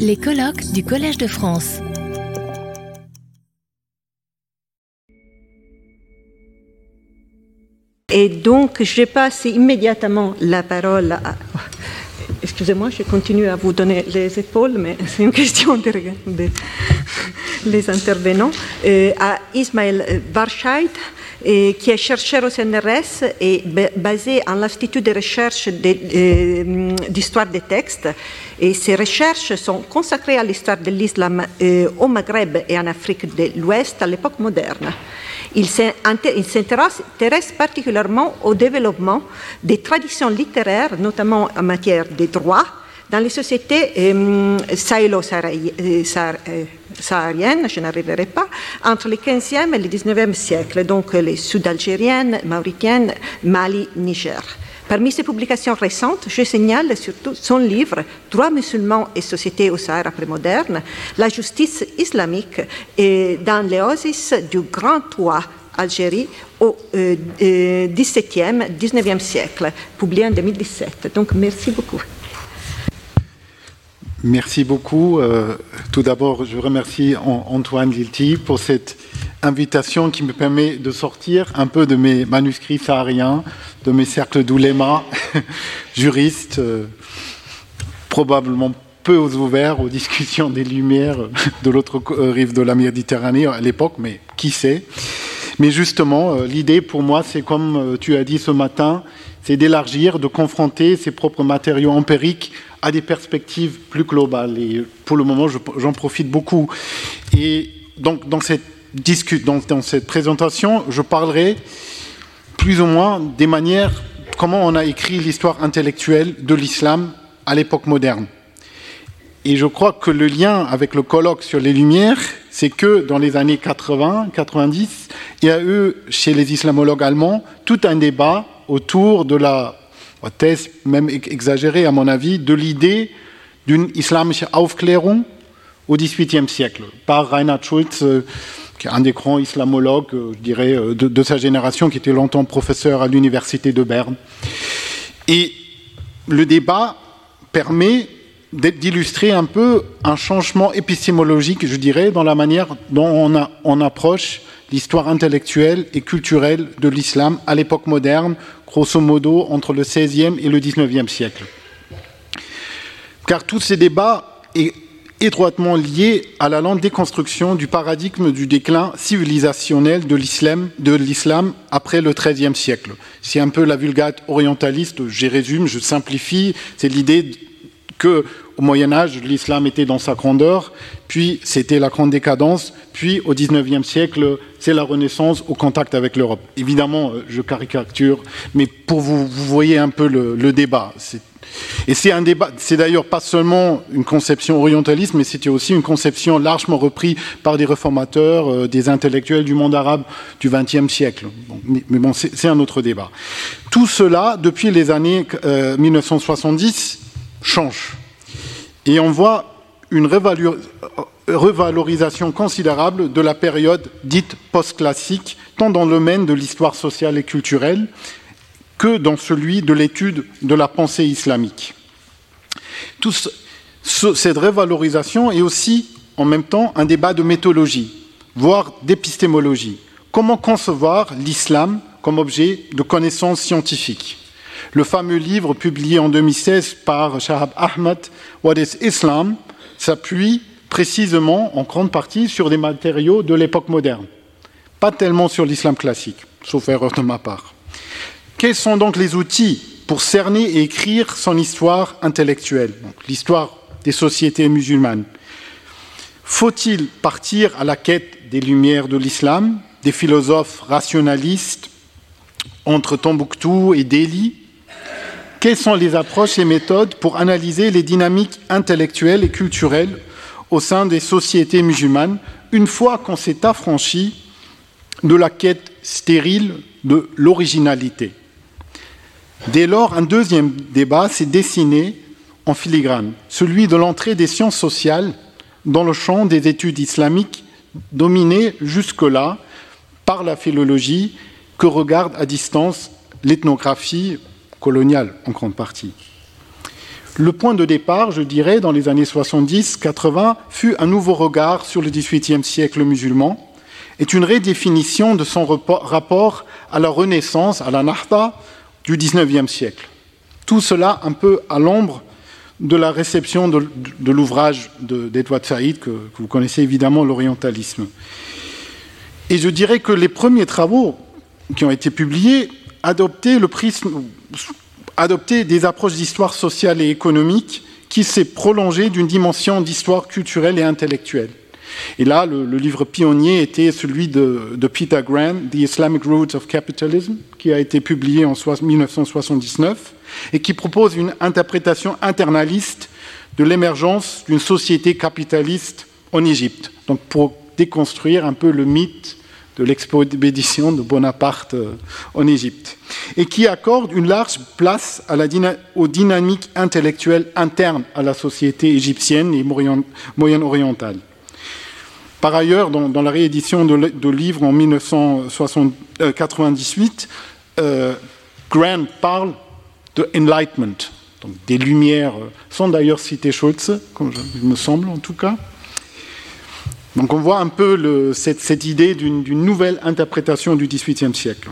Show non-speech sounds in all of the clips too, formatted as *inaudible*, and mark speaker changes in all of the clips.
Speaker 1: Les colloques du Collège de France.
Speaker 2: Et donc, je passe immédiatement la parole à... Excusez-moi, je continue à vous donner les épaules, mais c'est une question de, de les intervenants. Euh, à Ismaël qui est chercheur au CNRS et basé à l'Institut de recherche euh, d'histoire des textes. Et ses recherches sont consacrées à l'histoire de l'islam euh, au Maghreb et en Afrique de l'Ouest à l'époque moderne. Il s'intéresse particulièrement au développement des traditions littéraires, notamment en matière de droit, dans les sociétés euh, sahélo-sahariennes, je n'arriverai pas, entre le 15e et le 19e siècle, donc les sud-algériennes, mauritiennes, Mali, Niger. Parmi ses publications récentes, je signale surtout son livre Droits musulmans et société au Sahara prémoderne, la justice islamique dans l'oasis du Grand Toit Algérie au euh, 17e, euh, 19e siècle, publié en 2017. Donc merci beaucoup.
Speaker 3: Merci beaucoup. Euh, tout d'abord, je remercie Antoine Lilti pour cette invitation qui me permet de sortir un peu de mes manuscrits sahariens, de mes cercles d'ouléma, *laughs* juristes, euh, probablement peu ouverts aux discussions des Lumières de l'autre rive de la Méditerranée à l'époque, mais qui sait. Mais justement, euh, l'idée pour moi, c'est comme tu as dit ce matin, c'est d'élargir, de confronter ses propres matériaux empiriques à des perspectives plus globales. Et pour le moment, j'en profite beaucoup. Et donc, dans cette, dans cette présentation, je parlerai plus ou moins des manières, comment on a écrit l'histoire intellectuelle de l'islam à l'époque moderne. Et je crois que le lien avec le colloque sur les Lumières, c'est que dans les années 80, 90, il y a eu chez les islamologues allemands tout un débat autour de la thèse, même exagérée à mon avis, de l'idée d'une islamische Aufklärung au XVIIIe siècle, par Reinhard Schulz, euh, qui est un des grands islamologues, euh, je dirais, euh, de, de, sa génération, qui était longtemps professeur à l'université de Berne. Et le débat permet d'illustrer un peu un changement épistémologique, je dirais, dans la manière dont on, approche l'histoire intellectuelle et culturelle de l'islam à l'époque moderne, grosso modo entre le XVIe et le XIXe siècle. Car tous ces débats sont étroitement liés à la lente déconstruction du paradigme du déclin civilisationnel de l'islam après le XIIIe siècle. C'est un peu la vulgate orientaliste, je résume, je simplifie, c'est l'idée que au Moyen Âge, l'islam était dans sa grandeur, puis c'était la grande décadence, puis au XIXe siècle, c'est la Renaissance au contact avec l'Europe. Évidemment, euh, je caricature, mais pour vous, vous voyez un peu le, débat. Et c'est un débat, c'est d'ailleurs pas seulement une conception orientaliste, mais c'était aussi une conception largement reprise par des réformateurs, euh, des intellectuels du monde arabe du XXe siècle. Mais, bon, c'est un autre débat. Tout cela, depuis les années euh, 1970, change. Et on voit une revalorisation considérable de la période dite post-classique, tant dans le domaine de l'histoire sociale et culturelle que dans celui de l'étude de la pensée islamique. Cette revalorisation est aussi en même temps un débat de méthodologie, voire d'épistémologie. Comment concevoir l'islam comme objet de connaissance scientifique le fameux livre publié en 2016 par Shahab Ahmed, What is Islam, s'appuie précisément en grande partie sur des matériaux de l'époque moderne, pas tellement sur l'islam classique, sauf erreur de ma part. Quels sont donc les outils pour cerner et écrire son histoire intellectuelle, l'histoire des sociétés musulmanes? Faut-il partir à la quête des lumières de l'islam, des philosophes rationalistes entre Tombouctou et Delhi quelles sont les approches et méthodes pour analyser les dynamiques intellectuelles et culturelles au sein des sociétés musulmanes une fois qu'on s'est affranchi de la quête stérile de l'originalité? Dès lors, un deuxième débat s'est dessiné en filigrane, celui de l'entrée des sciences sociales dans le champ des études islamiques dominé jusque-là par la philologie que regarde à distance l'ethnographie coloniale en grande partie. Le point de départ, je dirais, dans les années 70-80, fut un nouveau regard sur le XVIIIe siècle musulman, est une redéfinition de son rapport à la Renaissance, à la Nahda du XIXe siècle. Tout cela un peu à l'ombre de la réception de, l'ouvrage d'Edouard Saïd, que, que, vous connaissez évidemment, l'orientalisme. Et je dirais que les premiers travaux qui ont été publiés adoptaient, le adoptaient des approches d'histoire sociale et économique qui s'est prolongée d'une dimension d'histoire culturelle et intellectuelle. Et là, le, livre pionnier était celui de, Peter Grant, The Islamic Roots of Capitalism, qui a été publié en 1979 et qui propose une interprétation internaliste de l'émergence d'une société capitaliste en Égypte. Donc, pour déconstruire un peu le mythe de l'expédition de Bonaparte euh, en Égypte, et qui accorde une large place à la aux dynamiques intellectuelles internes à la société égyptienne et moyen-orientale. Par ailleurs, dans, la réédition de, livre en 1998, euh, Grant parle de enlightenment, donc des lumières, euh, sans d'ailleurs citer Schultz, comme il me semble en tout cas. Donc on voit un peu cette, idée d'une nouvelle interprétation du XVIIIe siècle,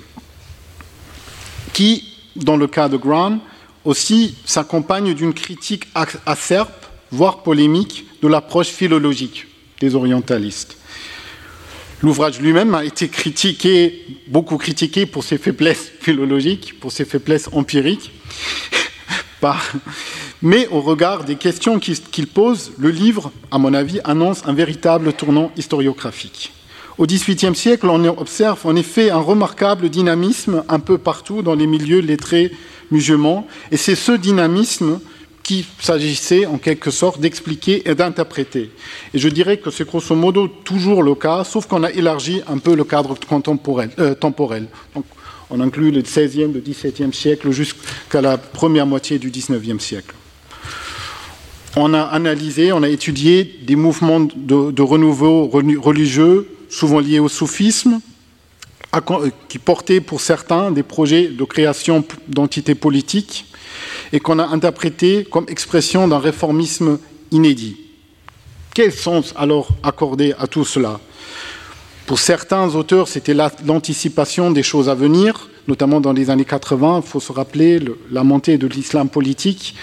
Speaker 3: qui, dans le cas de Grant, aussi s'accompagne d'une critique acerbe, voire polémique, de l'approche philologique des orientalistes. L'ouvrage lui-même a été critiqué, beaucoup critiqué pour ses faiblesses philologiques, pour ses faiblesses empiriques. Mais au regard des questions qu'il pose, le livre, à mon avis, annonce un véritable tournant historiographique. Au XVIIIe siècle, on observe en effet un remarquable dynamisme un peu partout dans les milieux lettrés musulmans, et c'est ce dynamisme qu'il s'agissait en quelque sorte d'expliquer et d'interpréter. Et je dirais que c'est grosso modo toujours le cas, sauf qu'on a élargi un peu le cadre euh, temporel. Donc, on inclut le XVIe, le XVIIe siècle jusqu'à la première moitié du XIXe siècle. On a analysé, on a étudié des mouvements de, renouveau religieux, souvent liés au soufisme, qui portaient pour certains des projets de création d'entités politiques et qu'on a interprété comme expression d'un réformisme inédit. Quel sens alors accorder à tout cela? Pour certains auteurs, c'était l'anticipation des choses à venir, notamment dans les années 80. Il faut se rappeler la montée de l'islam politique.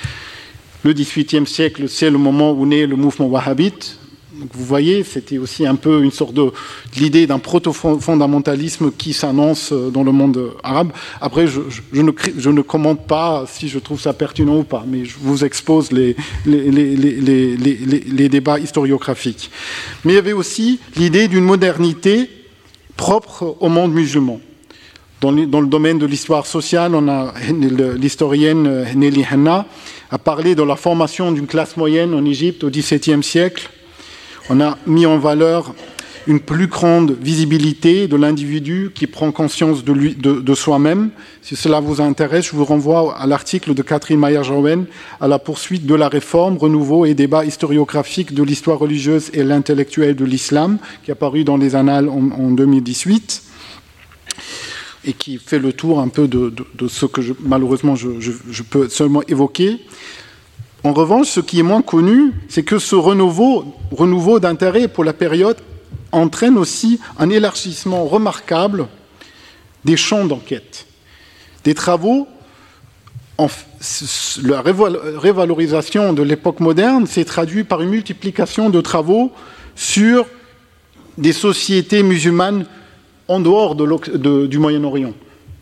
Speaker 3: Le XVIIIe siècle, c'est le moment où naît le mouvement wahhabite, vous voyez, c'était aussi un peu une sorte de l'idée d'un proto-fondamentalisme qui s'annonce euh, dans le monde arabe. Après, je, ne, commente pas si je trouve ça pertinent ou pas, mais je vous expose les, débats historiographiques. Mais il y avait aussi l'idée d'une modernité propre au monde musulman. Dans, dans le domaine de l'histoire sociale, on a l'historienne Nelly Hanna a parlé de la formation d'une classe moyenne en Égypte au XVIIe siècle on a mis en valeur une plus grande visibilité de l'individu qui prend conscience de, soi-même. Si cela vous intéresse, je vous renvoie à l'article de Catherine Mayer-Jowen à la poursuite de la réforme, renouveau et débat historiographique de l'histoire religieuse et l'intellectuel de l'islam, qui est apparu dans les annales en, 2018 et qui fait le tour un peu de, ce que malheureusement je peux seulement évoquer. En revanche, ce qui est moins connu, c'est que ce renouveau, d'intérêt pour la période entraîne aussi un élargissement remarquable des champs d'enquête. Des travaux, la révalorisation de l'époque moderne s'est traduite par une multiplication de travaux sur des sociétés musulmanes en dehors du Moyen-Orient.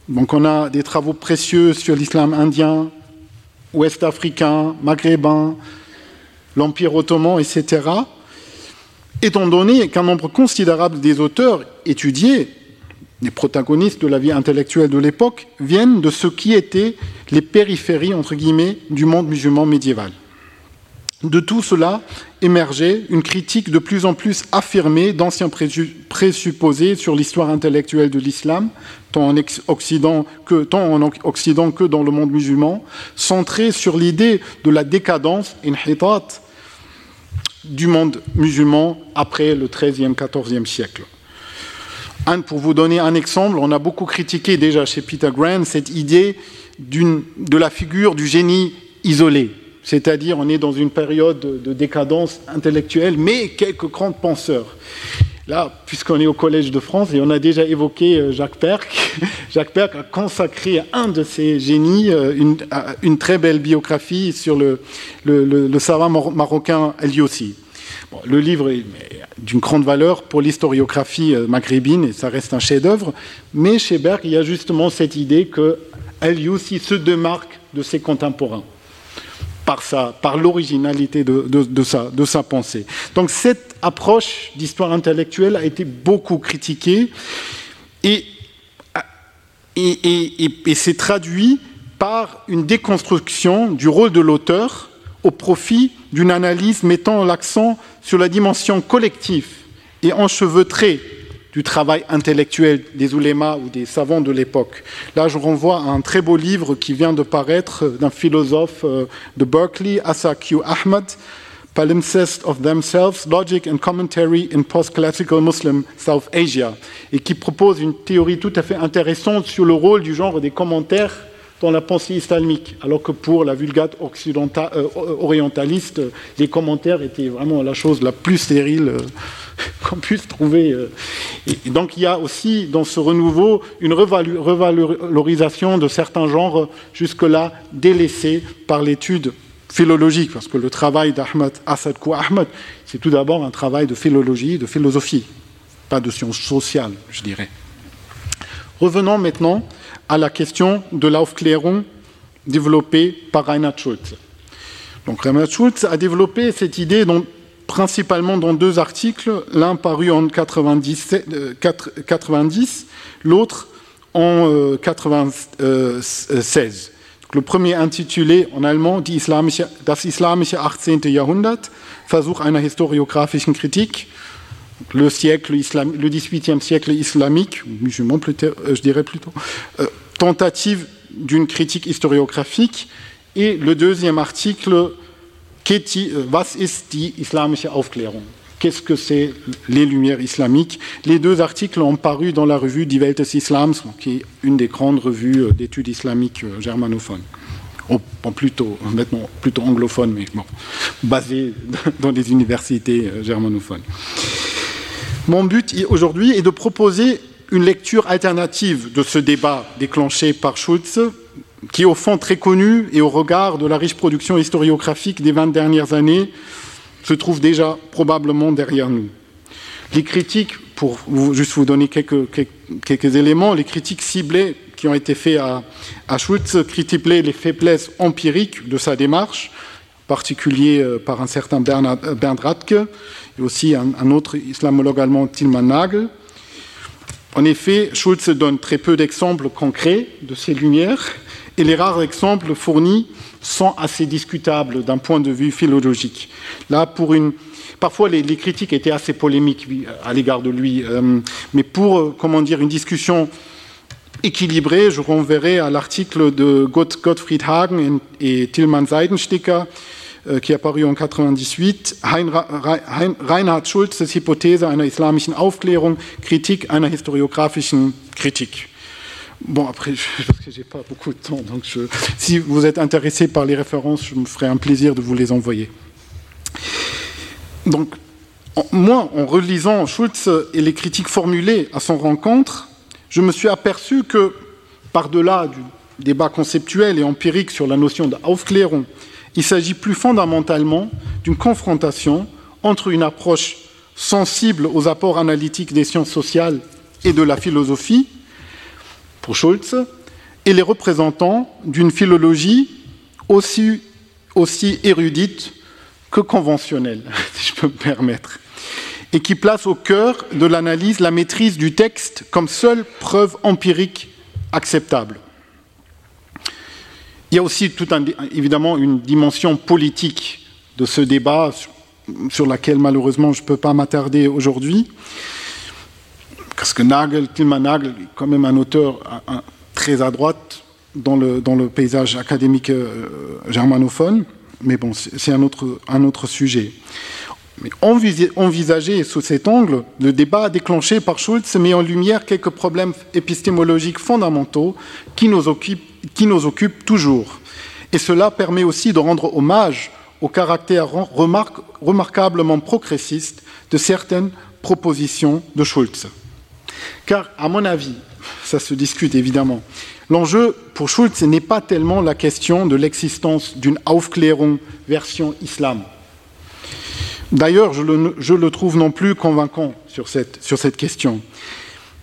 Speaker 3: Donc on a des travaux précieux sur l'islam indien, ouest africain, maghrébin, l'Empire ottoman, etc., étant donné qu'un nombre considérable des auteurs étudiés, les protagonistes de la vie intellectuelle de l'époque, viennent de ce qui étaient les périphéries, entre guillemets, du monde musulman médiéval. De tout cela émergeait une critique de plus en plus affirmée d'anciens présupposés sur l'histoire intellectuelle de l'islam, tant en Occident que, dans le monde musulman, centrée sur l'idée de la décadence, inhitat, du monde musulman après le XIIIe, XIVe siècle. Pour vous donner un exemple, on a beaucoup critiqué déjà chez Peter Grant cette idée de la figure du génie isolé, c'est-à-dire on est dans une période de décadence intellectuelle, mais quelques grands penseurs. Là, puisqu'on est au Collège de France et on a déjà évoqué euh, Jacques Perc, *laughs* Jacques Perc a consacré à un de ses génies euh, une, très belle biographie sur le, savant marocain Eliossi. Bon, le livre est d'une grande valeur pour l'historiographie euh, maghrébine et ça reste un chef-d'œuvre, mais chez Berg, il y a justement cette idée que Eliossi se démarque de ses contemporains par, l'originalité de, sa, pensée. Donc cette approche d'histoire intellectuelle a été beaucoup critiquée et s'est traduit par une déconstruction du rôle de l'auteur au profit d'une analyse mettant l'accent sur la dimension collective et enchevêtrée du travail intellectuel des oulémas ou des savants de l'époque. Là, je renvoie à un très beau livre qui vient de paraître d'un philosophe euh, de Berkeley, Asa Q. Ahmad, Palimpsest of Themselves, Logic and Commentary in Post-Classical Muslim South Asia, et qui propose une théorie tout à fait intéressante sur le rôle du genre des commentaires dans la pensée islamique, alors que pour la vulgate euh, orientaliste, les commentaires étaient vraiment la chose la plus stérile. Euh, *laughs* qu'on puisse trouver. Euh, et donc il y a aussi dans ce renouveau une revalorisation de certains genres jusque-là délaissés par l'étude philologique, parce que le travail d'Ahmed Assad Kou Ahmed, c'est tout d'abord un travail de philologie, de philosophie, pas de sciences sociales, je dirais. Revenons maintenant à la question de l'Aufklärung développée par Reinhard Schulze. Donc Reinhard Schulze a développé cette idée principalement dans deux articles, l'un paru en 90, euh, l'autre en 96. Euh, le premier intitulé en allemand Das islamische 18. Jahrhundert, Versuch einer historiographischen Kritik, le, siècle le 18e siècle islamique, musulman euh, je dirais plutôt, tentative d'une critique historiographique, et le deuxième article euh, was ist die islamische Aufklärung? Qu'est-ce que c'est les Lumières islamiques? Les deux articles ont paru dans la revue Die Welt des Islams, qui est une des grandes revues euh, d'études islamiques euh, germanophones. plutôt, maintenant plutôt anglophone, mais bon, *laughs* dans les universités germanophones. Mon but aujourd'hui est de proposer une lecture alternative de ce débat déclenché par Schulz qui au fond très connu et au regard de la riche production historiographique des 20 dernières années, se trouve déjà probablement derrière nous. Les critiques, pour juste vous donner quelques, éléments, les critiques ciblées qui ont été faites à, à Schultz critiquaient les faiblesses empiriques de sa démarche, particulier euh, par un certain Bernd Radke et aussi un, autre islamologue allemand, Tilman Nagel. En effet, Schultz donne très peu d'exemples concrets de ces lumières et les rares exemples fournis sont assez discutables d'un point de vue philologique. Là, pour une, parfois les, critiques étaient assez polémiques à l'égard de lui, euh, mais pour, euh, comment dire, une discussion équilibrée, je renverrai à l'article de Gottfried Hagen et Tilman Seidensticker, euh, qui est apparu en 98, Reinhard Schulzes Hypothese einer islamischen Aufklärung, Kritik einer historiographischen Kritik. Bon, après, parce que j'ai pas beaucoup de temps, donc je, si vous êtes intéressé par les références, je me ferai un plaisir de vous les envoyer. Donc, moi, en relisant Schultz et les critiques formulées à son rencontre, je me suis aperçu que, par-delà du débat conceptuel et empirique sur la notion d'Aufklärung, il s'agit plus fondamentalement d'une confrontation entre une approche sensible aux apports analytiques des sciences sociales et de la philosophie, pour Schulz, et les représentants d'une philologie aussi, aussi érudite que conventionnelle, *laughs* si je peux me permettre, et qui place au cœur de l'analyse la maîtrise du texte comme seule preuve empirique acceptable. Il y a aussi tout évidemment une dimension politique de ce débat sur laquelle malheureusement je ne peux pas m'attarder aujourd'hui parce que Nagel, Tilman Nagel, est quand même un auteur très à droite dans le, paysage académique euh, germanophone, mais bon, c'est un autre sujet. Mais envisager sous cet angle, le débat déclenché par Schultz met en lumière quelques problèmes épistémologiques fondamentaux qui nous occupent, toujours Et cela permet aussi de rendre hommage au caractère remarquablement progressiste de certaines propositions de Schulz. Car, à mon avis, ça se discute évidemment, l'enjeu pour Schulz n'est pas tellement la question de l'existence d'une Aufklärung version islam. D'ailleurs, je, le, trouve non plus convaincant sur cette, question.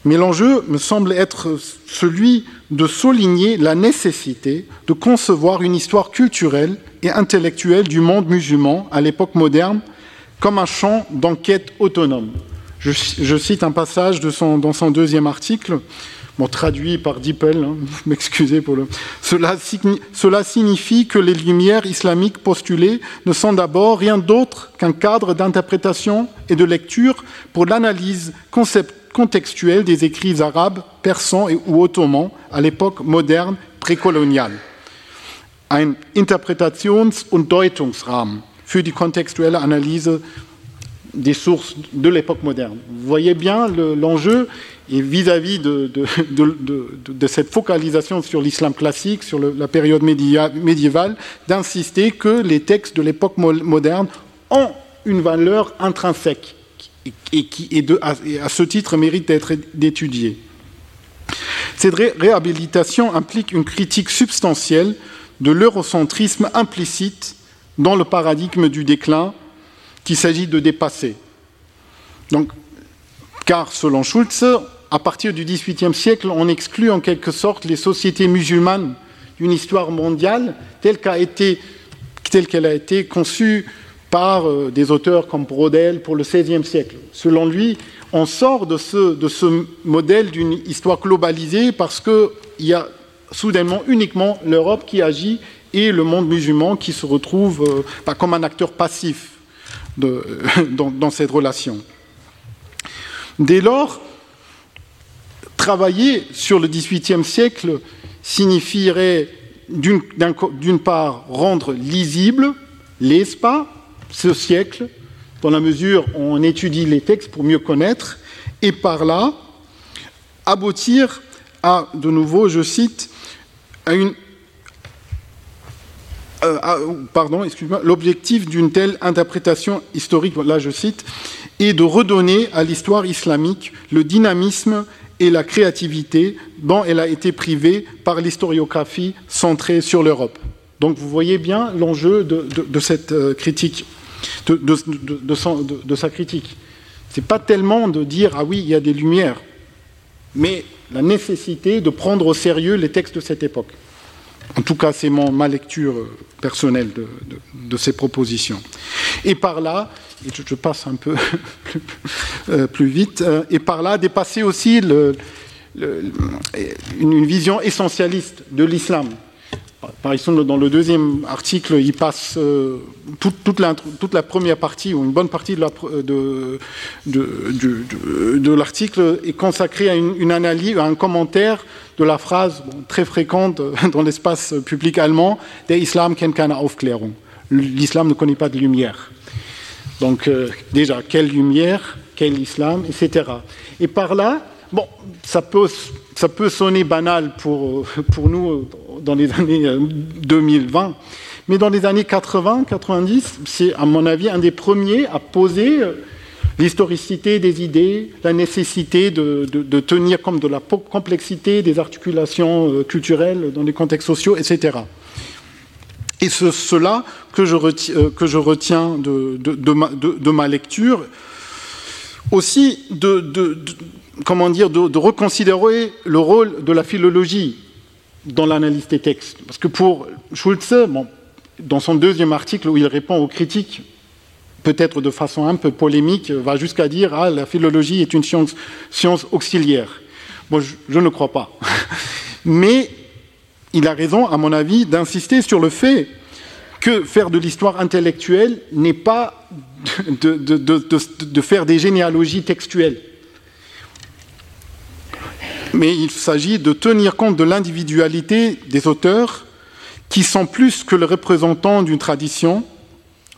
Speaker 3: Mais l'enjeu me semble être celui de souligner la nécessité de concevoir une histoire culturelle et intellectuelle du monde musulman à l'époque moderne comme un champ d'enquête autonome. Je, cite un passage dans son deuxième article, traduit par Dippel, hein, *laughs* m'excusez pour le... Cela, cela signifie que les lumières islamiques postulées ne sont d'abord rien d'autre qu'un cadre d'interprétation et de lecture pour l'analyse contextuelle des écrits arabes, persans et, ou ottomans à l'époque moderne précoloniale. Ein Interpretations- und Deutungsrahmen für die kontextuelle Analyse des sources de l'époque moderne. Vous voyez bien l'enjeu vis-à-vis de, cette focalisation sur l'islam classique, sur la période médiévale, d'insister que les textes de l'époque moderne ont une valeur intrinsèque et qui, à, ce titre, mérite d'être étudiée. Cette réhabilitation implique une critique substantielle de l'eurocentrisme implicite dans le paradigme du déclin qu'il s'agit de dépasser. Car selon Schulz, à partir du XVIIIe siècle, on exclut en quelque sorte les sociétés musulmanes d'une histoire mondiale telle qu'elle a été conçue par euh, des auteurs comme Brodel pour le XVIe siècle. Selon lui, on sort de ce, modèle d'une histoire globalisée parce qu'il y a soudainement uniquement l'Europe qui agit et le monde musulman qui se retrouve euh, pas comme un acteur passif *laughs* dans, dans, cette relation. Dès lors, travailler sur le XVIIIe siècle signifierait d'une part rendre lisible l'espace, ce siècle, dans la mesure où on étudie les textes pour mieux connaître, et par là aboutir à, de nouveau, je cite, à une euh, pardon, excuse-moi, l'objectif d'une telle interprétation historique, là je cite, est de redonner à l'histoire islamique le dynamisme et la créativité dont elle a été privée par l'historiographie centrée sur l'Europe. Donc vous voyez bien l'enjeu de, cette euh, critique, de, sa critique. Ce n'est pas tellement de dire ah oui, il y a des lumières, mais la nécessité de prendre au sérieux les textes de cette époque. En tout cas, c'est ma lecture euh, personnelle de, ces propositions. Et par là, et je, passe un peu *laughs* plus, euh, vite, euh, et par là, dépasser aussi une vision essentialiste de l'islam par exemple, dans le deuxième article, il passe euh, toute, la, première partie, ou une bonne partie de, l'article est consacrée à une, analyse, à un commentaire de la phrase très fréquente dans l'espace public allemand Der Islam kennt keine Aufklärung. L'islam ne connaît pas de lumière. Donc, euh, déjà, quelle lumière, quel islam, etc. Et par là, bon, ça peut, ça peut sonner banal pour, pour nous dans les années 2020. Euh, Mais dans les années 80-90, c'est à mon avis un des premiers à poser euh, l'historicité des idées, la nécessité de, tenir compte de la complexité des articulations euh, culturelles dans les contextes sociaux, etc. Et c'est cela que je retiens, que je retiens de, ma, lecture. Aussi, de, comment dire, de, reconsidérer le rôle de la philologie dans l'analyse des textes. Parce que pour Schulze, dans son deuxième article où il répond aux critiques, peut-être de façon un peu polémique, va jusqu'à dire ah, la philologie est une science, auxiliaire. Bon, je, ne crois pas. *laughs* Mais il a raison, à mon avis, d'insister sur le fait que faire de l'histoire intellectuelle n'est pas de, faire des généalogies textuelles mais il s'agit de tenir compte de l'individualité des auteurs qui sont plus que le représentant d'une tradition,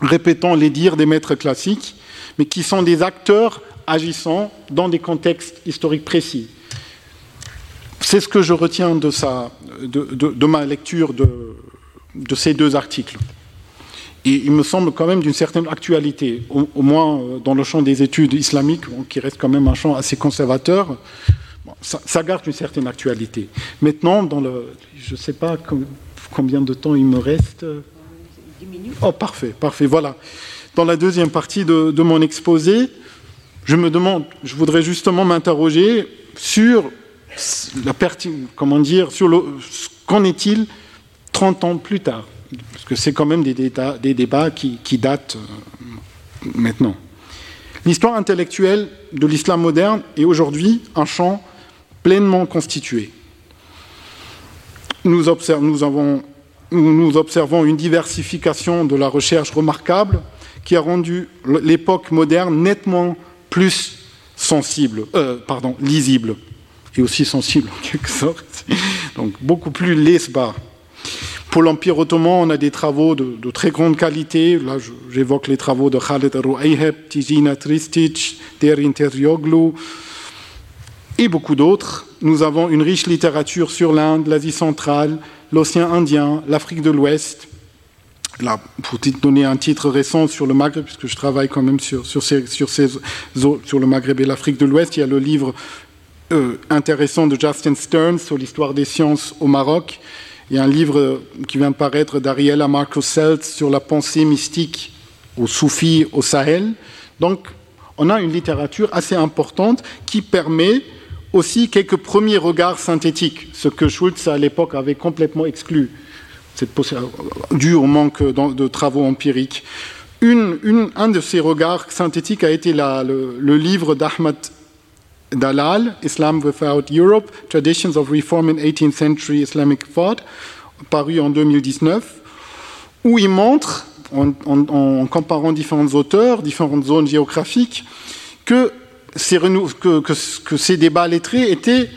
Speaker 3: répétant les dires des maîtres classiques, mais qui sont des acteurs agissant dans des contextes historiques précis. C'est ce que je retiens de, ma lecture de, de ces deux articles. Et il me semble quand même d'une certaine actualité, au, moins euh, dans le champ des études islamiques, qui reste quand même un champ assez conservateur, ça, garde une certaine actualité. Maintenant, dans le, je ne sais pas combien de temps il me reste. 10 minutes. Oh, parfait, parfait, voilà. Dans la deuxième partie de, de mon exposé, je me demande, je voudrais justement m'interroger sur la comment dire, sur le, qu'en est-il 30 ans plus tard? Parce que c'est quand même des, des débats qui, datent euh, maintenant. L'histoire intellectuelle de l'islam moderne est aujourd'hui un champ pleinement constitué. Nous, observons une diversification de la recherche remarquable qui a rendu l'époque moderne nettement plus sensible, euh, pardon, lisible, et aussi sensible *laughs* en quelque sorte, donc beaucoup plus lesbar. Pour l'Empire ottoman, on a des travaux de, très grande qualité. Là, j'évoque les travaux de Khaled Rouayheb, Tijina Tristic, Derin Terjoglu et beaucoup d'autres. Nous avons une riche littérature sur l'Inde, l'Asie centrale, l'océan Indien, l'Afrique de l'Ouest, Là, pour donner un titre récent sur le Maghreb, puisque je travaille quand même sur, le Maghreb et l'Afrique de l'Ouest, il y a le livre euh, intéressant de Justin Stearns sur l'histoire des sciences au Maroc. Il y a un livre qui vient de paraître d'Ariela Marco Selt sur la pensée mystique au Soufi au Sahel. Donc, on a une littérature assez importante qui permet aussi quelques premiers regards synthétiques, ce que Schultz à l'époque avait complètement exclu dû au manque de travaux empiriques. un de ces regards synthétiques a été le, livre d'Ahmad Dalal, Islam Without Europe, Traditions of Reform in 18th Century Islamic Thought, paru en 2019, où il montre, en, comparant différents auteurs, différentes zones géographiques, que ces, que ces débats lettrés étaient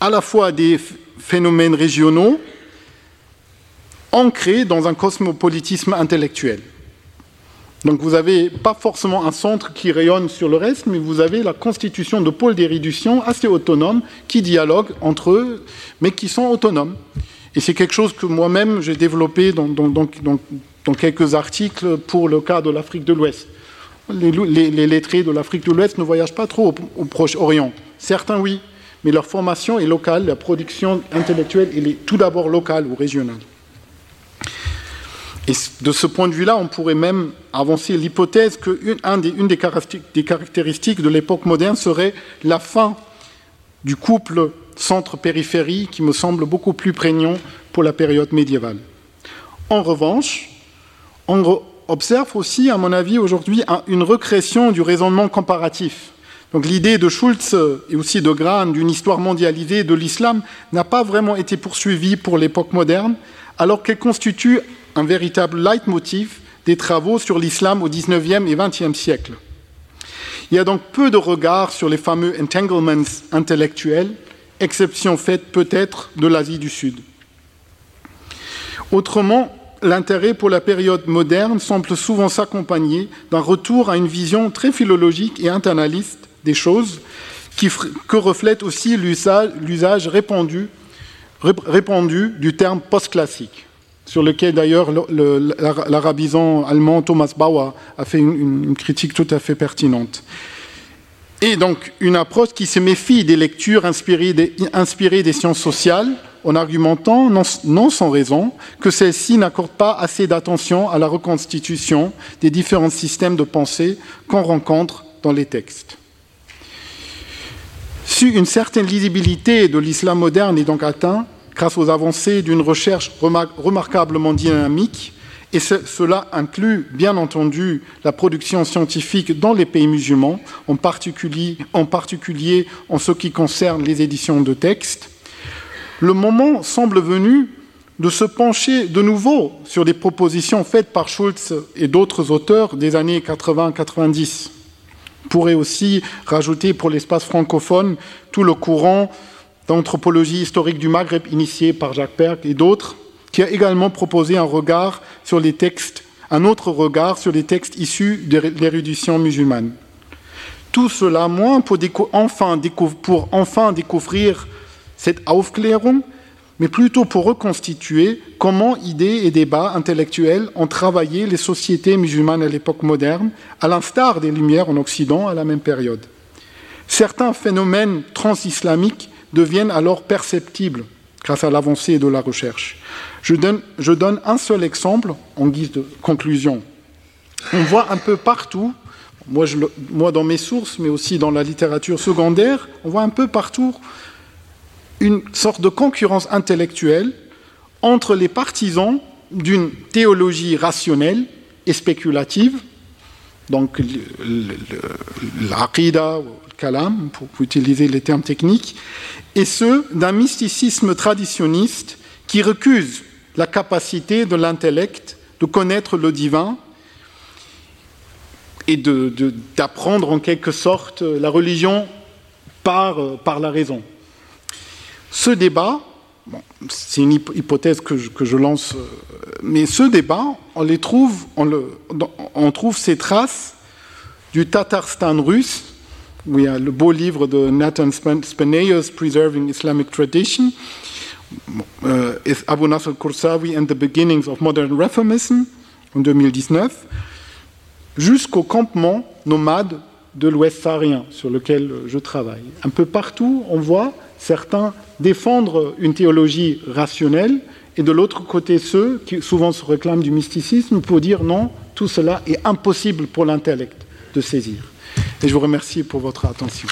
Speaker 3: à la fois des phénomènes régionaux, ancré dans un cosmopolitisme intellectuel. Donc vous n'avez pas forcément un centre qui rayonne sur le reste, mais vous avez la constitution de pôles d'érudition assez autonomes qui dialoguent entre eux, mais qui sont autonomes. Et c'est quelque chose que moi-même j'ai développé dans, quelques articles pour le cas de l'Afrique de l'Ouest. Les, lettrés de l'Afrique de l'Ouest ne voyagent pas trop au, Proche-Orient. Certains, oui, mais leur formation est locale, la production intellectuelle est tout d'abord locale ou régionale. Et de ce point de vue-là, on pourrait même avancer l'hypothèse qu'une une des, des caractéristiques de l'époque moderne serait la fin du couple centre-périphérie qui me semble beaucoup plus prégnant pour la période médiévale. En revanche, on observe aussi, à mon avis, aujourd'hui une recréation du raisonnement comparatif. Donc l'idée de Schultz et aussi de Grahn d'une histoire mondialisée de l'islam n'a pas vraiment été poursuivie pour l'époque moderne, alors qu'elle constitue un véritable leitmotiv des travaux sur l'islam au XIXe et XXe siècle. Il y a donc peu de regard sur les fameux entanglements intellectuels, exception faite peut-être de l'Asie du Sud. Autrement, l'intérêt pour la période moderne semble souvent s'accompagner d'un retour à une vision très philologique et internaliste des choses, que reflète aussi l'usage répandu, du terme post-classique sur lequel d'ailleurs l'arabisant allemand Thomas Bauer a fait une, critique tout à fait pertinente. Et donc une approche qui se méfie des lectures inspirées des, sciences sociales en argumentant, non, sans raison, que celles-ci n'accordent pas assez d'attention à la reconstitution des différents systèmes de pensée qu'on rencontre dans les textes. Si une certaine lisibilité de l'islam moderne est donc atteinte, grâce aux avancées d'une recherche remarquablement dynamique, et cela inclut bien entendu la production scientifique dans les pays musulmans, en particulier, en particulier en ce qui concerne les éditions de textes. Le moment semble venu de se pencher de nouveau sur les propositions faites par Schultz et d'autres auteurs des années 80-90. On pourrait aussi rajouter pour l'espace francophone tout le courant d'anthropologie historique du Maghreb initié par Jacques Perk et d'autres, qui a également proposé un regard sur les textes, un autre regard sur les textes issus de l'érudition musulmane. Tout cela, moins pour, enfin, enfin découvrir cette Aufklärung, mais plutôt pour reconstituer comment idées et débats intellectuels ont travaillé les sociétés musulmanes à l'époque moderne, à l'instar des Lumières en Occident à la même période. Certains phénomènes transislamiques deviennent alors perceptibles grâce à l'avancée de la recherche. Je donne, un seul exemple en guise de conclusion. On voit un peu partout moi, dans mes sources, mais aussi dans la littérature secondaire, on voit un peu partout une sorte de concurrence intellectuelle entre les partisans d'une théologie rationnelle et spéculative, donc l'aqida, pour utiliser les termes techniques, et ceux d'un mysticisme traditionniste qui recuse la capacité de l'intellect de connaître le divin et d'apprendre en quelque sorte la religion par, la raison. Ce débat, c'est une hypothèse que je, lance, euh, mais ce débat, on, les trouve, on trouve ses traces du Tatarstan russe, a le beau livre de Nathan Spenayos, Preserving Islamic Tradition, euh, Abu Nasr Kursawi and the Beginnings of Modern Reformism, en 2019, jusqu'au campement nomade de l'Ouest saharien sur lequel je travaille. Un peu partout, on voit certains défendre une théologie rationnelle et de l'autre côté ceux qui souvent se réclament du mysticisme pour dire non, tout cela est impossible pour l'intellect de saisir. Et je vous remercie pour votre attention.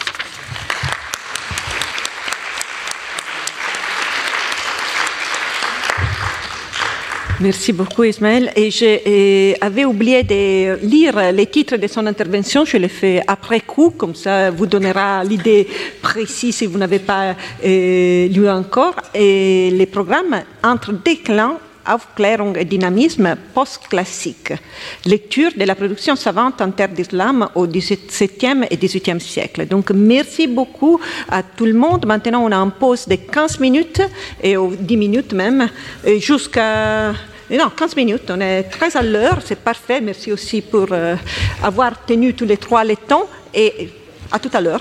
Speaker 2: Merci beaucoup Ismaël. Et j'avais oublié de lire les titres de son intervention. Je l'ai fait après coup, comme ça vous donnera l'idée précise si vous n'avez pas euh, lu encore. Et les programmes entre déclin Aufklärung et dynamisme post-classique. Lecture de la production savante en terre d'islam au XVIIe et XVIIIe siècle. Donc, merci beaucoup à tout le monde. Maintenant, on a une pause de 15 minutes et 10 minutes même, jusqu'à non, 15 minutes, on est très à l'heure, c'est parfait. Merci aussi pour euh, avoir tenu tous les trois les temps et à tout à l'heure.